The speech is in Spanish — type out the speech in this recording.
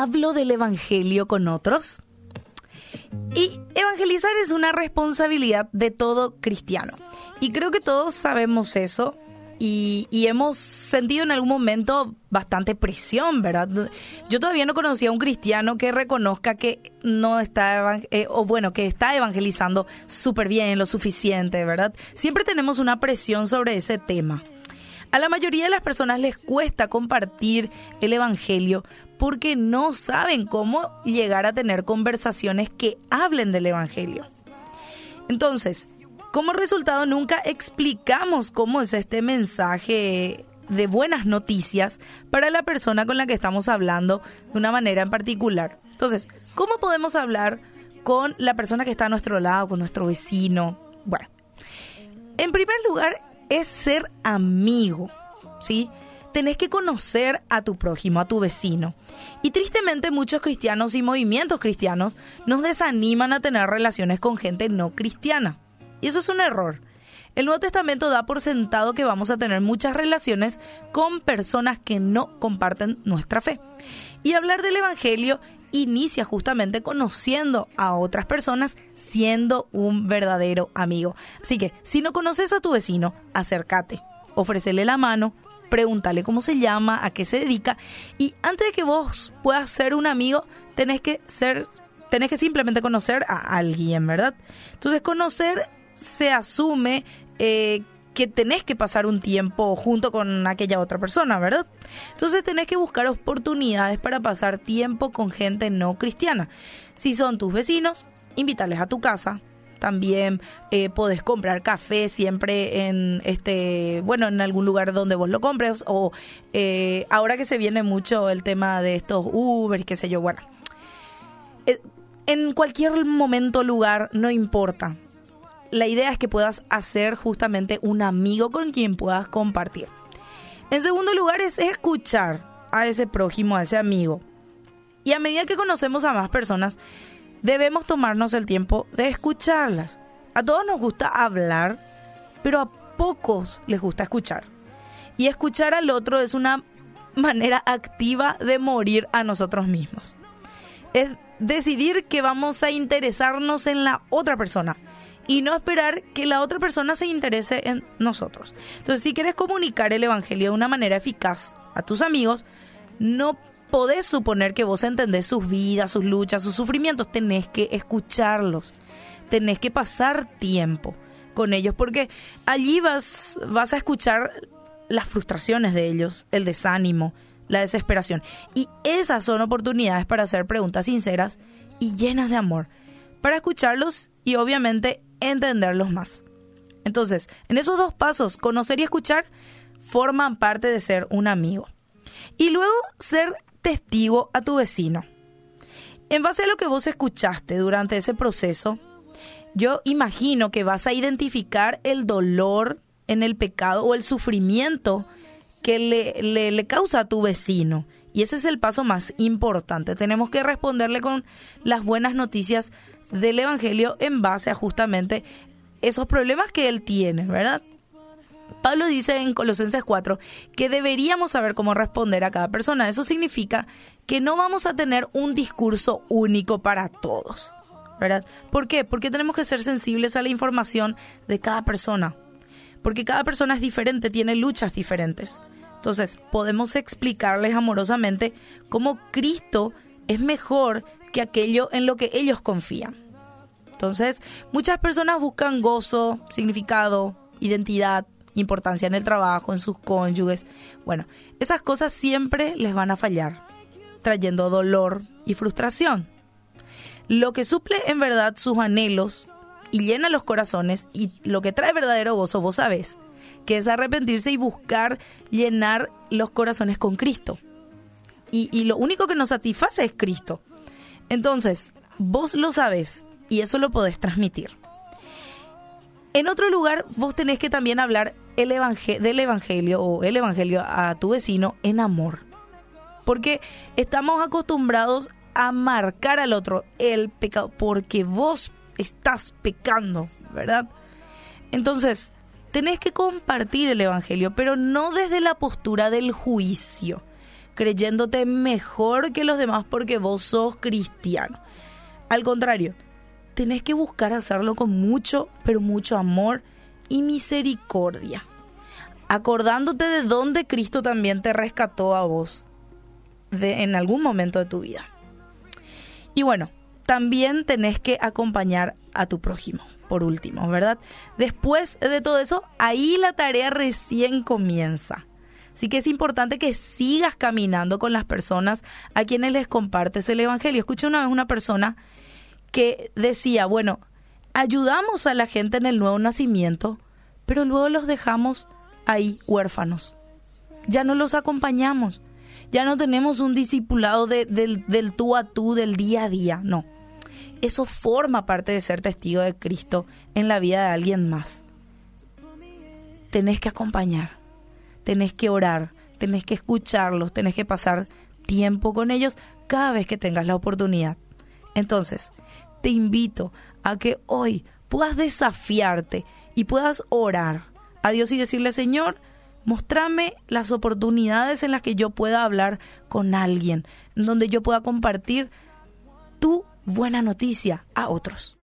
hablo del Evangelio con otros? Y evangelizar es una responsabilidad de todo cristiano. Y creo que todos sabemos eso y, hemos sentido en algún momento bastante presión, ¿verdad? Yo todavía no conocía a un cristiano que reconozca que no está, eh, o bueno, que está evangelizando súper bien, lo suficiente, ¿verdad? Siempre tenemos una presión sobre ese tema. A la mayoría de las personas les cuesta compartir el Evangelio porque no saben cómo llegar a tener conversaciones que hablen del Evangelio. Entonces, como resultado nunca explicamos cómo es este mensaje de buenas noticias para la persona con la que estamos hablando de una manera en particular. Entonces, ¿cómo podemos hablar con la persona que está a nuestro lado, con nuestro vecino? Bueno, en primer lugar, es ser amigo, ¿sí? Tenés que conocer a tu prójimo, a tu vecino. Y tristemente muchos cristianos y movimientos cristianos nos desaniman a tener relaciones con gente no cristiana. Y eso es un error. El Nuevo Testamento da por sentado que vamos a tener muchas relaciones con personas que no comparten nuestra fe. Y hablar del Evangelio inicia justamente conociendo a otras personas, siendo un verdadero amigo. Así que, si no conoces a tu vecino, acércate, ofrécele la mano, pregúntale cómo se llama, a qué se dedica, y antes de que vos puedas ser un amigo, tenés que ser, tenés que simplemente conocer a alguien, ¿verdad? Entonces, conocer se asume eh, que tenés que pasar un tiempo junto con aquella otra persona, ¿verdad? Entonces tenés que buscar oportunidades para pasar tiempo con gente no cristiana. Si son tus vecinos, invítales a tu casa. También eh, podés comprar café siempre en este, bueno, en algún lugar donde vos lo compres. O eh, ahora que se viene mucho el tema de estos Uber, qué sé yo, bueno. Eh, en cualquier momento, lugar, no importa la idea es que puedas hacer justamente un amigo con quien puedas compartir. En segundo lugar es escuchar a ese prójimo, a ese amigo. Y a medida que conocemos a más personas, debemos tomarnos el tiempo de escucharlas. A todos nos gusta hablar, pero a pocos les gusta escuchar. Y escuchar al otro es una manera activa de morir a nosotros mismos. Es decidir que vamos a interesarnos en la otra persona y no esperar que la otra persona se interese en nosotros. Entonces, si quieres comunicar el Evangelio de una manera eficaz a tus amigos, no podés suponer que vos entendés sus vidas, sus luchas, sus sufrimientos. Tenés que escucharlos. Tenés que pasar tiempo con ellos porque allí vas, vas a escuchar las frustraciones de ellos, el desánimo, la desesperación. Y esas son oportunidades para hacer preguntas sinceras y llenas de amor, para escucharlos y obviamente entenderlos más. Entonces, en esos dos pasos, conocer y escuchar, forman parte de ser un amigo. Y luego ser testigo a tu vecino. En base a lo que vos escuchaste durante ese proceso, yo imagino que vas a identificar el dolor en el pecado o el sufrimiento que le, le, causa a tu vecino. Y ese es el paso más importante. Tenemos que responderle con las buenas noticias del Evangelio en base a justamente esos problemas que él tiene, ¿verdad? Pablo dice en Colosenses 4 que deberíamos saber cómo responder a cada persona. Eso significa que no vamos a tener un discurso único para todos, ¿verdad? ¿Por qué? Porque tenemos que ser sensibles a la información de cada persona. Porque cada persona es diferente, tiene luchas diferentes. Entonces, podemos explicarles amorosamente cómo Cristo es mejor que aquello en lo que ellos confían. Entonces, muchas personas buscan gozo, significado, identidad, importancia en el trabajo, en sus cónyuges. Bueno, esas cosas siempre les van a fallar, trayendo dolor y frustración. Lo que suple en verdad sus anhelos y llena los corazones y lo que trae verdadero gozo, vos sabés, que es arrepentirse y buscar llenar los corazones con Cristo. Y, lo único que nos satisface es Cristo. Entonces, vos lo sabes y eso lo podés transmitir. En otro lugar, vos tenés que también hablar el del Evangelio o el Evangelio a tu vecino en amor. Porque estamos acostumbrados a marcar al otro el pecado, porque vos estás pecando, ¿verdad? Entonces, tenés que compartir el Evangelio, pero no desde la postura del juicio, creyéndote mejor que los demás porque vos sos cristiano. Al contrario, tenés que buscar hacerlo con mucho, pero mucho amor y misericordia. Acordándote de dónde Cristo también te rescató a vos de, en algún momento de tu vida. Y bueno, también tenés que acompañar a tu prójimo, por último, ¿verdad? Después de todo eso, ahí la tarea recién comienza. Así que es importante que sigas caminando con las personas a quienes les compartes el Evangelio. Escuché una vez una persona que decía, bueno, ayudamos a la gente en el nuevo nacimiento, pero luego los dejamos ahí huérfanos. Ya no los acompañamos. Ya no tenemos un discipulado del, del tú a tú, del día a día. No. Eso forma parte de ser testigo de Cristo en la vida de alguien más. Tenés que acompañar, tenés que orar, tenés que escucharlos, tenés que pasar tiempo con ellos cada vez que tengas la oportunidad. Entonces, te invito a que hoy puedas desafiarte y puedas orar a Dios y decirle, Señor, mostrame las oportunidades en las que yo pueda hablar con alguien, en donde yo pueda compartir tu buena noticia a otros.